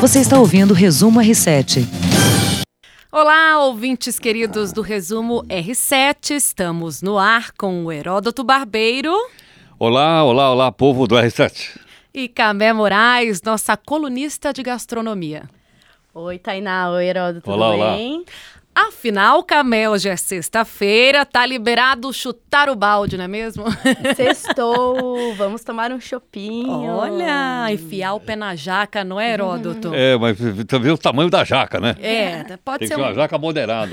Você está ouvindo o Resumo R7. Olá, ouvintes queridos do Resumo R7. Estamos no ar com o Heródoto Barbeiro. Olá, olá, olá, povo do R7. E Camé Moraes, nossa colunista de gastronomia. Oi, Tainá. Oi, Heródoto. Olá, tudo olá. bem? Afinal, Camé, hoje é sexta-feira, tá liberado chutar o balde, não é mesmo? Sextou. Vamos tomar um chopinho. Olha, enfiar o pé na jaca, não é, Heródoto? É, mas também o tamanho da jaca, né? É, pode Tem que ser ser um uma jaca moderada.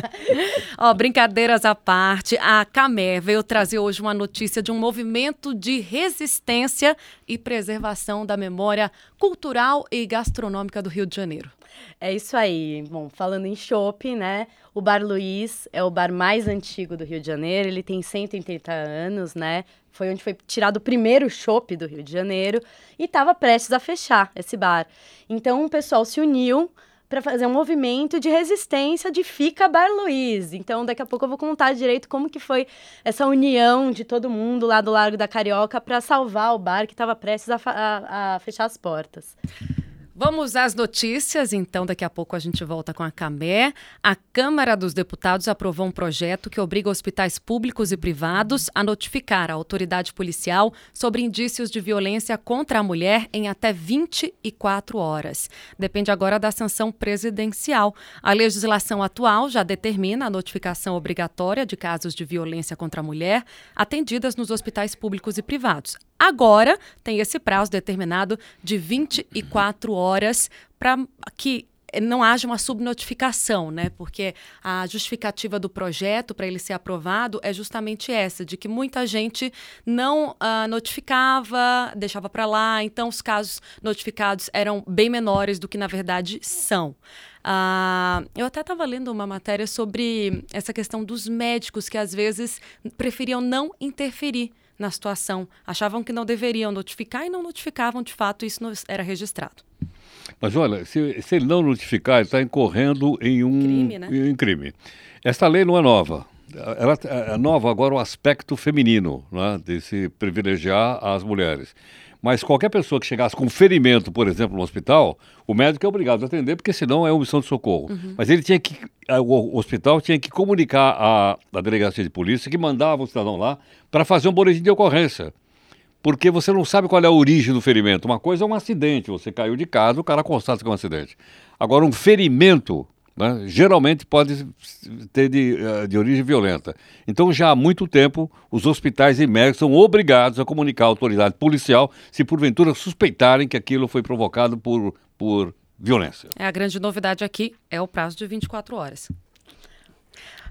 Ó, brincadeiras à parte, a Camé veio trazer hoje uma notícia de um movimento de resistência e preservação da memória cultural e gastronômica do Rio de Janeiro. É isso aí. Bom, falando em chopp, né? O Bar Luiz é o bar mais antigo do Rio de Janeiro. Ele tem 130 anos, né? Foi onde foi tirado o primeiro chopp do Rio de Janeiro e estava prestes a fechar esse bar. Então o pessoal se uniu para fazer um movimento de resistência de Fica Bar Luiz. Então daqui a pouco eu vou contar direito como que foi essa união de todo mundo lá do Largo da Carioca para salvar o bar que estava prestes a, a- a fechar as portas. Vamos às notícias, então daqui a pouco a gente volta com a Camé. A Câmara dos Deputados aprovou um projeto que obriga hospitais públicos e privados a notificar a autoridade policial sobre indícios de violência contra a mulher em até 24 horas. Depende agora da sanção presidencial. A legislação atual já determina a notificação obrigatória de casos de violência contra a mulher atendidas nos hospitais públicos e privados. Agora tem esse prazo determinado de 24 horas para que não haja uma subnotificação, né? Porque a justificativa do projeto para ele ser aprovado é justamente essa, de que muita gente não ah, notificava, deixava para lá, então os casos notificados eram bem menores do que na verdade são. Ah, eu até estava lendo uma matéria sobre essa questão dos médicos que às vezes preferiam não interferir na situação, achavam que não deveriam notificar e não notificavam de fato, isso era registrado. Mas olha, se, se ele não notificar, ele está incorrendo em um Crime, né? em crime. Esta lei não é nova. Ela é nova agora o aspecto feminino, né, de se privilegiar as mulheres. Mas qualquer pessoa que chegasse com ferimento, por exemplo, no hospital, o médico é obrigado a atender, porque senão é omissão de socorro. Mas ele tinha que, a- o hospital tinha que comunicar à, à delegacia de polícia que mandava o cidadão lá para fazer um boletim de ocorrência. Porque você não sabe qual é a origem do ferimento. Uma coisa é um acidente, você caiu de casa, o cara constata que é um acidente. Agora, um ferimento, né, geralmente pode ter de, eh, de origem violenta. Então, já há muito tempo, os hospitais e médicos são obrigados a comunicar à autoridade policial se porventura suspeitarem que aquilo foi provocado por, por violência. É, a grande novidade aqui é o prazo de 24 horas.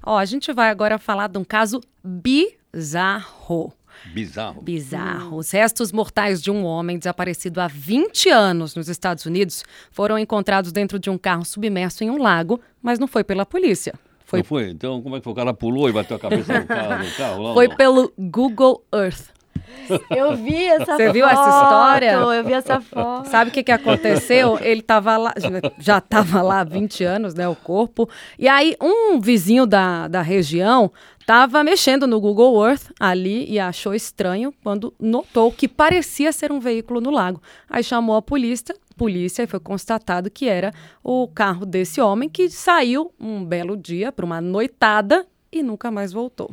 Ó, a gente vai agora falar de um caso bizarro. Bizarro. Bizarro. Os restos mortais de um homem desaparecido há 20 anos nos Estados Unidos foram encontrados dentro de um carro submerso em um lago, mas não foi pela polícia. Foi, Não foi? Então, como é que foi? O cara pulou e bateu a cabeça no carro? No carro lá, foi não? pelo Google Earth. Eu vi essa foto. Você viu essa história? Eu vi essa foto. Sabe o que, que aconteceu? Ele estava lá, já estava lá há 20 anos, né, o corpo. E aí, um vizinho da, da região estava mexendo no Google Earth ali e achou estranho quando notou que parecia ser um veículo no lago. Aí chamou a polícia, polícia e foi constatado que era o carro desse homem que saiu um belo dia para uma noitada e nunca mais voltou.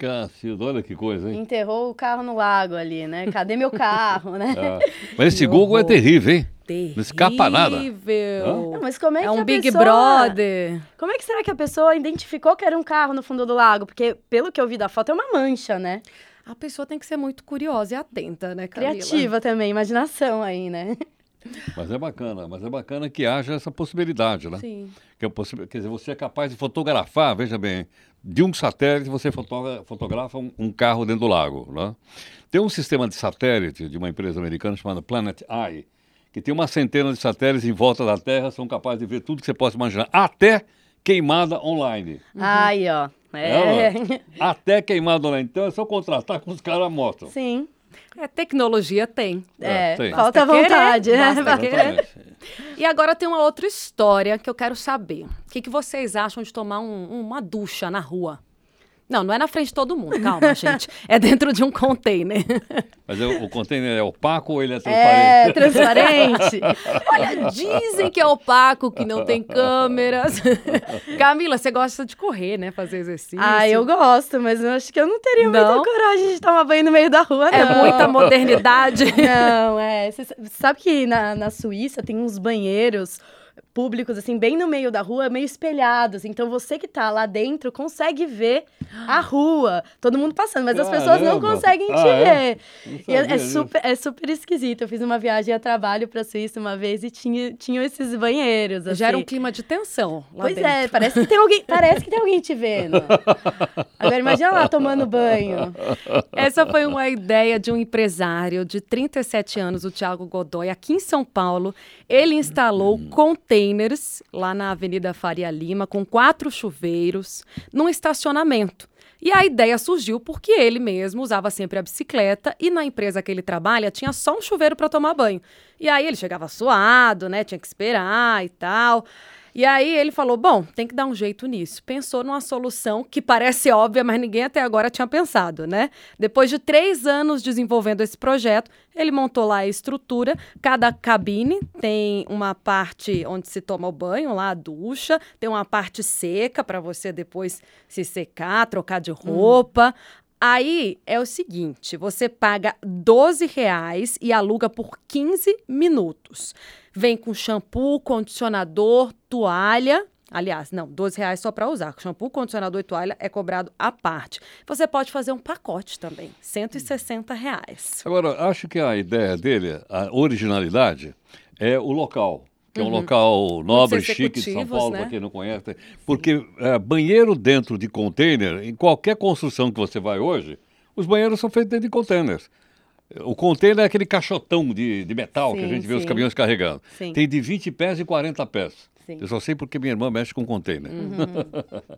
Cacildo, olha que coisa, hein? Enterrou o carro no lago ali, né? Cadê meu carro, né? Ah, mas esse Google é terrível, hein? Terrível. Não escapa nada. Não, mas como é, É que um a Big pessoa... Brother. Como é que será que a pessoa identificou que era um carro no fundo do lago? Porque, pelo que eu vi da foto, é uma mancha, né? A pessoa tem que ser muito curiosa e atenta, né, Camila? Criativa também, imaginação aí, né? Mas é bacana, mas é bacana que haja essa possibilidade, né? Sim. Que é possi- quer dizer, você é capaz de fotografar, veja bem, de um satélite você fotogra- fotografa um, um carro dentro do lago, né? Tem um sistema de satélite de uma empresa americana chamada Planet Eye, que tem uma centena de satélites em volta da Terra, são capazes de ver tudo que você possa imaginar, até queimada online. Aí, ó. É, É. Até queimada online. Então é só contratar que os caras mostram. Sim. É, tecnologia tem. É, tem. falta Basta querer, vontade, né? querer. E agora tem uma outra história que eu quero saber. O que, que vocês acham de tomar um- uma ducha na rua? Não, não é na frente de todo mundo, calma, gente. É dentro de um container. Mas o, o container é opaco ou ele é É, transparente? transparente. Olha, dizem que é opaco, que não tem câmeras. Camila, você gosta de correr, né? Fazer exercício. ah, eu gosto, mas eu acho que eu não teria Não? muita coragem de tomar banho no meio da rua, É não. muita modernidade. Não, é. Você sabe que na, na Suíça tem uns banheiros públicos, assim, bem no meio da rua, meio espelhados. Então você que tá lá dentro consegue ver a rua, todo mundo passando, mas as pessoas não Caramba! conseguem te Ah, é? ver. E é, é super, é super esquisito. Eu fiz uma viagem a trabalho pra Suíça uma vez e tinha, tinham esses banheiros. Assim. Gera um clima de tensão lá Pois dentro. é, parece que tem alguém, parece que tem alguém te vendo. Agora imagina lá tomando banho. Essa foi uma ideia de um empresário de 37 anos, o Thiago Godoy, aqui em São Paulo. Ele instalou containers lá na Avenida Faria Lima, com quatro chuveiros, num estacionamento. E a ideia surgiu porque ele mesmo usava sempre a bicicleta e na empresa que ele trabalha tinha só um chuveiro para tomar banho. E aí ele chegava suado, né? Tinha que esperar e tal. E aí ele falou: bom, tem que dar um jeito nisso. Pensou numa solução que parece óbvia, mas ninguém até agora tinha pensado, né? Depois de três anos desenvolvendo esse projeto, ele montou lá a estrutura. Cada cabine tem uma parte onde se toma o banho, lá a ducha, tem uma parte seca para você depois se secar, trocar de roupa. Aí é o seguinte: você paga 12 reais e aluga por 15 minutos. Vem com shampoo, condicionador, toalha. Aliás, não, 12 reais só para usar. Shampoo, condicionador e toalha é cobrado à parte. Você pode fazer um pacote também, 160 reais. Agora, acho que a ideia dele, a originalidade, é o local. Que é um local nobre, chique de São Paulo, né? para quem não conhece. Porque é, banheiro dentro de container, em qualquer construção que você vai hoje, os banheiros são feitos dentro de containers. O container é aquele caixotão de, de metal que a Sim, gente vê os sim. caminhões carregando. Sim. Tem de 20 pés e 40 pés. Sim. Eu só sei porque minha irmã mexe com container.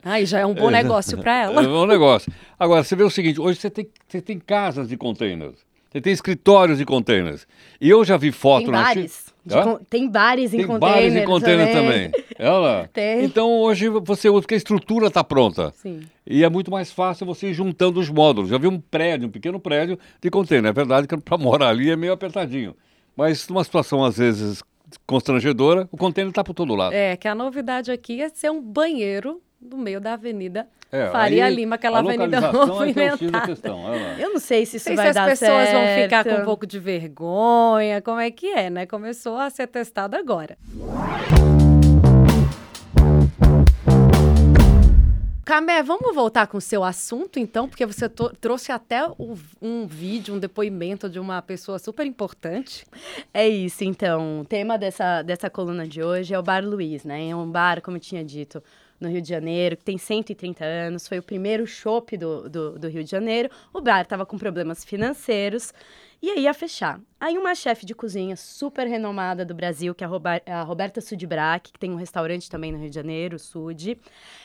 Aí já é um bom negócio para É ela. um negócio. Agora, você vê o seguinte: hoje você tem, você tem casas de containers, você tem escritórios de containers. E eu já vi foto Tem na bares. Hã? Con- tem bares em Tem container. bares e container também. É lá. Tem. Então hoje você usa, porque a estrutura está pronta. Sim. E é muito mais fácil você ir juntando os módulos. Já vi um prédio, um pequeno prédio de container. É verdade que para morar ali é meio apertadinho. Mas numa situação, às vezes, constrangedora, o container está por todo lado. É, que a novidade aqui é ser um banheiro no meio da avenida É, Faria aí Lima, aquela a avenida é que é movimentada. é. Eu não sei se isso Não sei vai se as dar pessoas certo. vão ficar com um pouco de vergonha, como é que é, né? Começou a ser testado agora. Camé, vamos voltar com o seu assunto, então, porque você trouxe até o- um vídeo, um depoimento de uma pessoa super importante. É isso, então. O tema dessa, dessa coluna de hoje é o Bar Luiz, né? É um bar, como eu tinha dito, no Rio de Janeiro, que tem 130 anos. Foi o primeiro chopp do, do, do Rio de Janeiro. O bar estava com problemas financeiros e aí ia fechar. Aí uma chefe de cozinha super renomada do Brasil, que é a, a Roberta Sudbrack, que tem um restaurante também no Rio de Janeiro, Sud,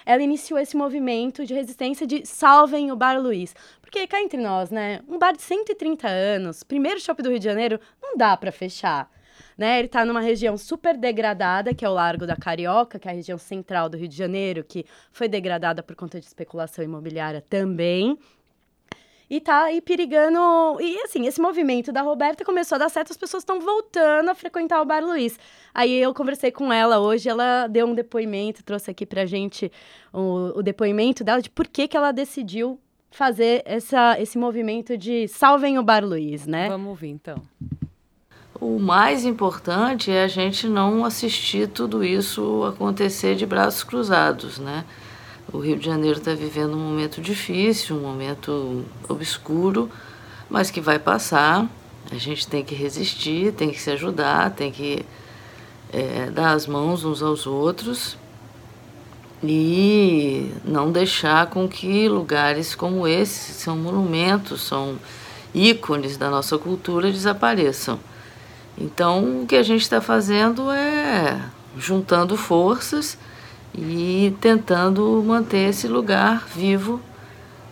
ela iniciou esse movimento de resistência de salvem o Bar Luiz. Porque cá entre nós, né? Um bar de 130 anos, primeiro shopping do Rio de Janeiro, não dá para fechar. Né, ele está numa região super degradada, que é o Largo da Carioca, que é a região central do Rio de Janeiro, que foi degradada por conta de especulação imobiliária também. E tá aí perigando. E assim, esse movimento da Roberta começou a dar certo, as pessoas estão voltando a frequentar o Bar Luiz. Aí eu conversei com ela hoje, ela deu um depoimento, trouxe aqui pra gente o, o depoimento dela de por que, que ela decidiu fazer essa, esse movimento de salvem o Bar Luiz, né? Vamos ouvir, então. O mais importante é a gente não assistir tudo isso acontecer de braços cruzados, né? O Rio de Janeiro está vivendo um momento difícil, um momento obscuro, mas que vai passar. A gente tem que resistir, tem que se ajudar, tem que é, dar as mãos uns aos outros e não deixar com que lugares como esse, são monumentos, são ícones da nossa cultura, desapareçam. Então, o que a gente está fazendo é juntando forças e tentando manter esse lugar vivo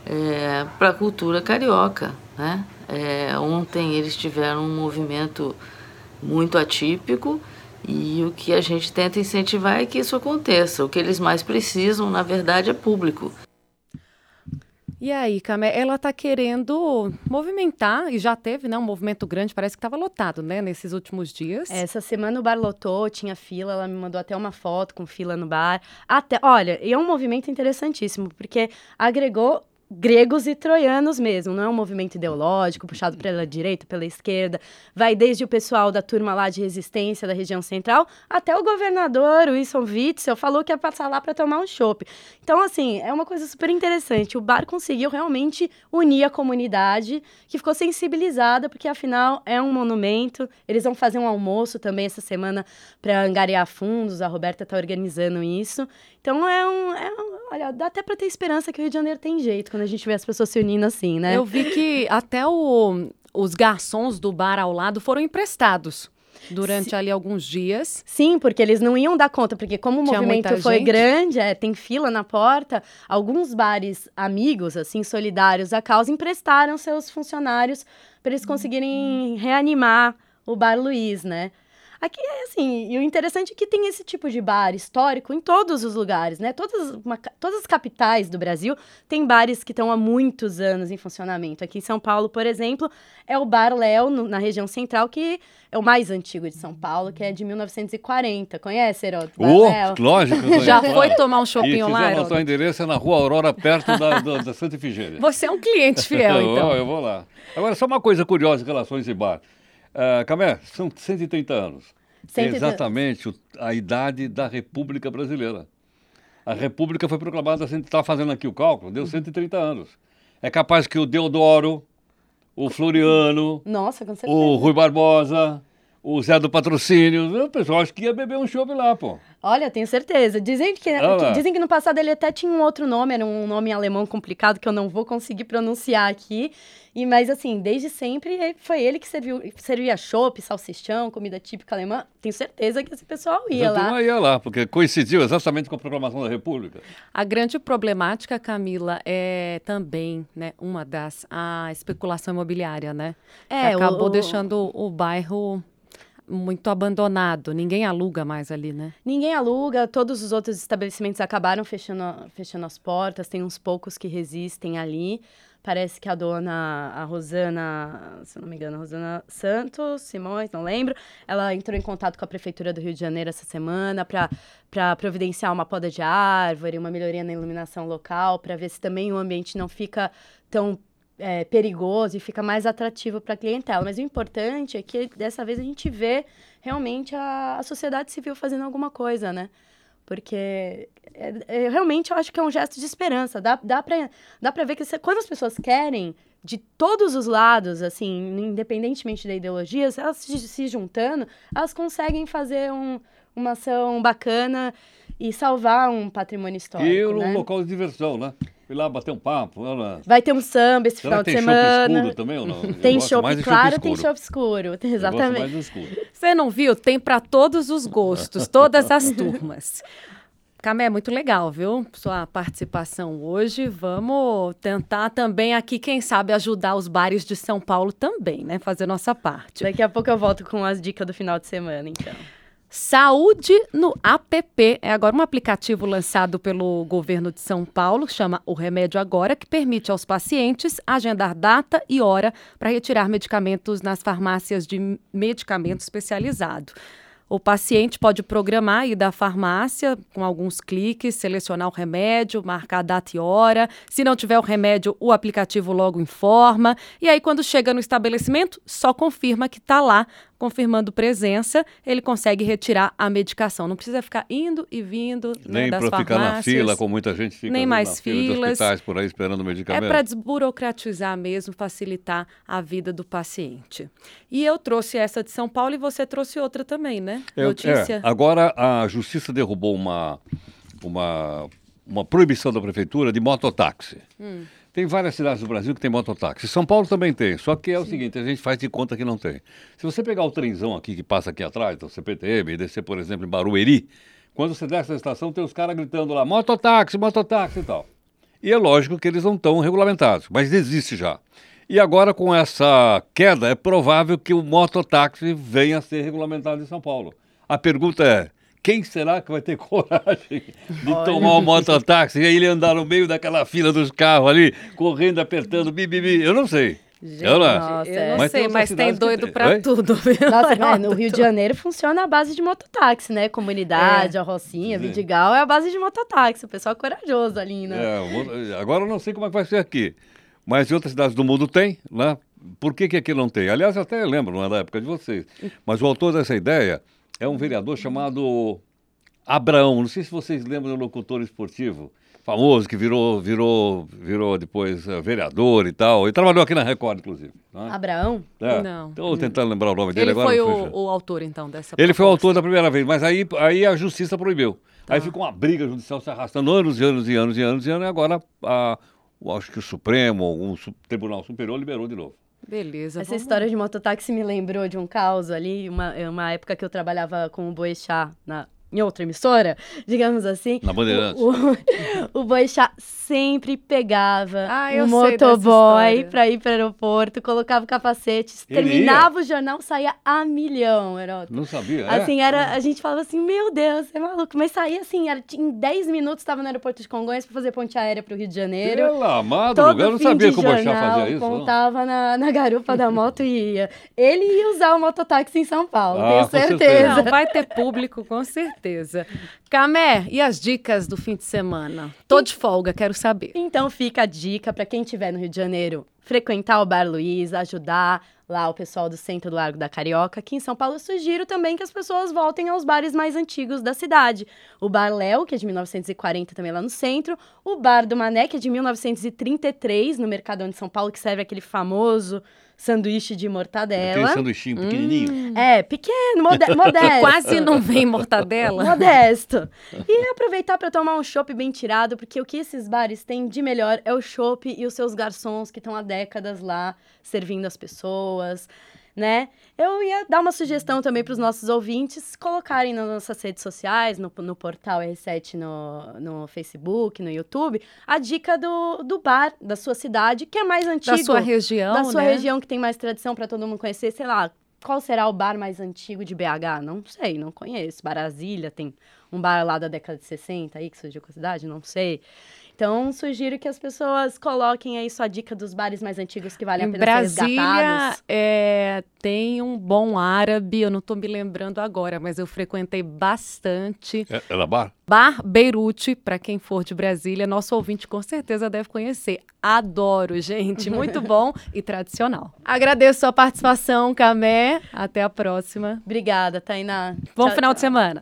é, para a cultura carioca. Né? É, ontem eles tiveram um movimento muito atípico e o que a gente tenta incentivar é que isso aconteça. O que eles mais precisam, na verdade, é público. E aí, Camé, ela está querendo movimentar, e já teve, né, um movimento grande, parece que estava lotado, né, nesses últimos dias. Essa semana o bar lotou, tinha fila, ela me mandou até uma foto com fila no bar. Até, olha, e é um movimento interessantíssimo, porque agregou gregos e troianos mesmo, não é um movimento ideológico puxado pela direita, pela esquerda. Vai desde o pessoal da turma lá de resistência da região central até o governador Wilson Witzel falou que ia passar lá para tomar um chopp. Então, assim, é uma coisa super interessante. O bar conseguiu realmente unir a comunidade, que ficou sensibilizada, porque afinal é um monumento. Eles vão fazer um almoço também essa semana para angariar fundos. A Roberta está organizando isso. Então é um, é um, Olha, dá até para ter esperança que o Rio de Janeiro tem jeito quando a gente vê as pessoas se unindo assim, né? Eu vi que até o, os garçons do bar ao lado foram emprestados durante Sim. ali alguns dias. Sim, porque eles não iam dar conta, porque como o Tinha movimento foi gente. grande, é, tem fila na porta, alguns bares amigos, assim, solidários à causa, emprestaram seus funcionários para eles conseguirem reanimar o Bar Luiz, né? Aqui é assim, e o interessante é que tem esse tipo de bar histórico em todos os lugares, né? Todas, uma, todas as capitais do Brasil têm bares que estão há muitos anos em funcionamento. Aqui em São Paulo, por exemplo, é o Bar Léo, na região central, que é o mais antigo de São Paulo, que é de 1940. Conhece, Heródoto? Oh, lógico. Já foi tomar um shopping lá, Heródoto? O endereço é na Rua Aurora, perto da, da, da Santa Efigênia. Você é um cliente fiel, então. eu, eu vou lá. Agora, só uma coisa curiosa em relação a esse bar. Uh, Camé, são 130 anos. 130... Exatamente a idade da República Brasileira. A República foi proclamada, a gente está fazendo aqui o cálculo, deu 130 anos. É capaz que o Deodoro, o Floriano, Nossa, o Rui Barbosa, o Zé do Patrocínio, o pessoal acho que ia beber um chopp lá, pô. Olha, tenho certeza. Dizem que, que, dizem que no passado ele até tinha um outro nome, era um nome alemão complicado que eu não vou conseguir pronunciar aqui. E, mas assim, desde sempre foi ele que serviu, servia chopp, salsichão, comida típica alemã. Tenho certeza que esse pessoal ia lá. Não ia lá, porque coincidiu exatamente com a proclamação da República. A grande problemática, Camila, é também, né, uma das a especulação imobiliária, né? É, que acabou o, deixando o bairro muito abandonado. Ninguém aluga mais ali, né? Ninguém aluga. Todos os outros estabelecimentos acabaram fechando, fechando as portas. Tem uns poucos que resistem ali. Parece que a dona, a Rosana, se não me engano, Rosana Santos, Simões, não lembro, ela entrou em contato com a Prefeitura do Rio de Janeiro essa semana para providenciar uma poda de árvore, uma melhoria na iluminação local, para ver se também o ambiente não fica tão é, perigoso e fica mais atrativo para a clientela. Mas o importante é que dessa vez a gente vê realmente a, a sociedade civil fazendo alguma coisa, né? Porque é, é, realmente eu acho que é um gesto de esperança. Dá, dá para dá ver que se, quando as pessoas querem, de todos os lados, assim, independentemente da ideologia, elas se, se juntando, elas conseguem fazer um, uma ação bacana e salvar um patrimônio histórico. E um né? local de diversão, né? Fui lá bater um papo. Ela... Vai ter um samba esse Será final de semana. Tem escuro também ou não? tem chopp, claro, tem chopp escuro. Exatamente. escuro. Você não viu? Tem para todos os gostos, todas as turmas. Camé, muito legal, viu? Sua participação hoje. Vamos tentar também aqui, quem sabe, ajudar os bares de São Paulo também, né? Fazer nossa parte. Daqui a pouco eu volto com as dicas do final de semana, então. Saúde no app é agora um aplicativo lançado pelo governo de São Paulo, chama O Remédio Agora, que permite aos pacientes agendar data e hora para retirar medicamentos nas farmácias de medicamento especializado. O paciente pode programar ir da farmácia com alguns cliques, selecionar o remédio, marcar data e hora. Se não tiver o remédio, o aplicativo logo informa. E aí, quando chega no estabelecimento, só confirma que está lá confirmando presença, ele consegue retirar a medicação. Não precisa ficar indo e vindo né, Nem né, para ficar na fila, como muita gente fica Nem mais filas. Fila hospitais por aí esperando o medicamento. É para desburocratizar mesmo, facilitar a vida do paciente. E eu trouxe essa de São Paulo e você trouxe outra também, né? Eu, Notícia. É, agora a Justiça derrubou uma, uma, uma proibição da Prefeitura de mototáxi. Hum. Tem várias cidades do Brasil que tem mototáxi. São Paulo também tem. Só que é o seguinte, a gente faz de conta que não tem. Se você pegar o trenzão aqui que passa aqui atrás, do CPTM, e descer, por exemplo, em Barueri, quando você desce na estação, tem os caras gritando lá, mototáxi, mototáxi e tal. E é lógico que eles não estão regulamentados, mas existe já. E agora, com essa queda, é provável que o mototáxi venha a ser regulamentado em São Paulo. A pergunta é, quem será que vai ter coragem de tomar um mototáxi e aí ele andar no meio daquela fila dos carros ali, correndo, apertando, bibibi? Eu não sei. Gente, Eu não. Nossa, eu é. não Mas tem sei, mas tem que doido tem. pra Oi? tudo, viu? Nossa, é, no Rio de Janeiro funciona a base de mototáxi, né? Comunidade, a Rocinha, Sim. Vidigal é a base de mototáxi. O pessoal é corajoso ali, né? É, agora eu não sei como é que vai ser aqui. Mas em outras cidades do mundo tem, né? Por que, que aqui não tem? Aliás, eu até lembro, não é da época de vocês. Mas o autor dessa ideia é um vereador chamado Abraão. Não sei se vocês lembram do locutor esportivo famoso que virou, virou, virou depois eh, vereador e tal. Ele trabalhou aqui na Record, inclusive. né? Abraão? É. Não. Estou tentando lembrar o nome dele Ele agora. foi não o, o autor, então, dessa Ele foi o proposta. autor da primeira vez, mas aí, aí a justiça proibiu. Tá. Aí ficou uma briga judicial se arrastando anos e anos e anos e anos e anos, e agora a, acho que o Supremo, algum su- Tribunal Superior liberou de novo. Beleza. Essa vamos- história de mototáxi me lembrou de um caos ali, uma, uma época que eu trabalhava com o Boechat na em outra emissora, digamos assim. Na Bandeirantes. O, o, o Boechat sempre pegava Ah, um motoboy pra ir pro aeroporto, colocava o capacete, Ele terminava o jornal, saía a milhão, Heródoto. Não sabia? é? Assim, era, a gente falava assim, meu Deus, você é maluco. Mas saía assim, era, em 10 minutos estava no aeroporto de Congonhas pra fazer ponte aérea pro Rio de Janeiro. Pela amado, eu não sabia que o Boixá fazia isso. não. Contava na, na garupa da moto e ia. Ele ia usar o mototáxi em São Paulo, Ah, tenho com certeza. certeza. Não, vai ter público, com certeza. Camé, e as dicas do fim de semana? Tô de folga, quero saber. Então fica a dica para quem estiver no Rio de Janeiro, frequentar o Bar Luiz, ajudar lá o pessoal do centro do Largo da Carioca. Aqui em São Paulo sugiro também que as pessoas voltem aos bares mais antigos da cidade. O Bar Léo, que é de 1940 também lá no centro, o Bar do Mané, que é de 1933 no Mercadão de São Paulo, que serve aquele famoso sanduíche de Aquele mortadela. sanduichinho pequenininho. É, pequeno, mode modesto. Quase não vem mortadela. Modesto. E aproveitar para tomar um chopp bem tirado, porque o que esses bares têm de melhor é o chopp e os seus garçons que estão há décadas lá servindo as pessoas, né? Eu ia dar uma sugestão também para os nossos ouvintes colocarem nas nossas redes sociais, no, no portal R7 no, no Facebook, no YouTube, a dica do, do bar da sua cidade, que é mais antigo. Da sua região, Da sua né? região que tem mais tradição para todo mundo conhecer, sei lá, qual será o bar mais antigo de BH? Não sei, não conheço. Brasília tem um bar lá da década de 60 aí que surgiu com a cidade, não sei. Então, sugiro que as pessoas coloquem aí sua dica dos bares mais antigos que valem a pena ser Brasília resgatados. é, tem um bom árabe, eu não tô me lembrando agora, mas eu frequentei bastante. É, era bar? Bar Beirute, para quem for de Brasília, nosso ouvinte com certeza deve conhecer. Adoro, gente, muito bom e tradicional. Agradeço a participação, Camé. Até a próxima. Obrigada, Tainá. Bom Tchau, final tchau. de semana.